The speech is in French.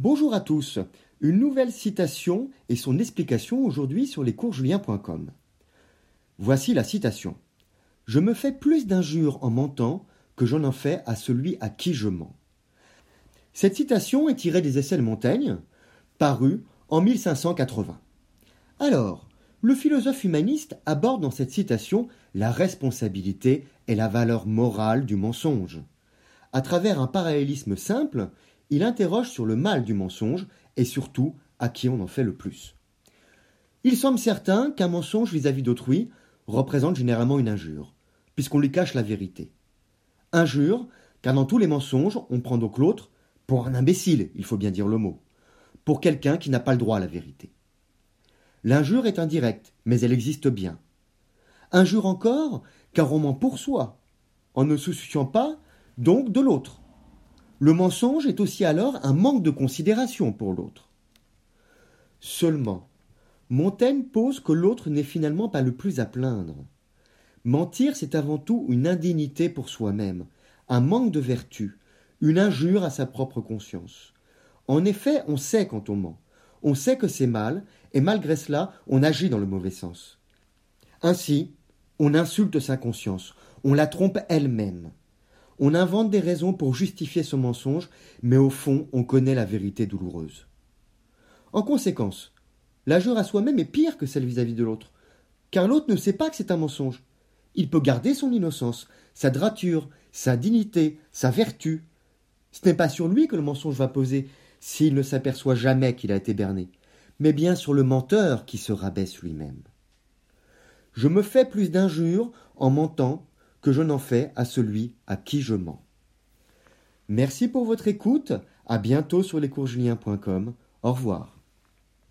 Bonjour à tous. Une nouvelle citation et son explication aujourd'hui sur lescoursjulien.com. Voici la citation. Je me fais plus d'injures en mentant que je n'en fais à celui à qui je mens. Cette citation est tirée des Essais de Montaigne, parus en 1580. Alors, le philosophe humaniste aborde dans cette citation la responsabilité et la valeur morale du mensonge. À travers un parallélisme simple, il interroge sur le mal du mensonge et surtout à qui on en fait le plus. Il semble certain qu'un mensonge vis-à-vis d'autrui représente généralement une injure, puisqu'on lui cache la vérité. Injure, car dans tous les mensonges, on prend donc l'autre pour un imbécile, il faut bien dire le mot, pour quelqu'un qui n'a pas le droit à la vérité. L'injure est indirecte, mais elle existe bien. Injure encore, car on ment pour soi, en ne se souciant pas, donc, de l'autre. Le mensonge est aussi alors un manque de considération pour l'autre. Seulement, Montaigne pose que l'autre n'est finalement pas le plus à plaindre. Mentir, c'est avant tout une indignité pour soi-même, un manque de vertu, une injure à sa propre conscience. En effet, on sait quand on ment, on sait que c'est mal, et malgré cela, on agit dans le mauvais sens. Ainsi, on insulte sa conscience, on la trompe elle-même. On invente des raisons pour justifier son mensonge, mais au fond, on connaît la vérité douloureuse. En conséquence, l'injure à soi-même est pire que celle vis-à-vis de l'autre, car l'autre ne sait pas que c'est un mensonge. Il peut garder son innocence, sa drature, sa dignité, sa vertu. Ce n'est pas sur lui que le mensonge va poser s'il ne s'aperçoit jamais qu'il a été berné, mais bien sur le menteur qui se rabaisse lui-même. Je me fais plus d'injures en mentant que je n'en fais à celui à qui je mens. Merci pour votre écoute, à bientôt sur lescoursjulien.com, au revoir.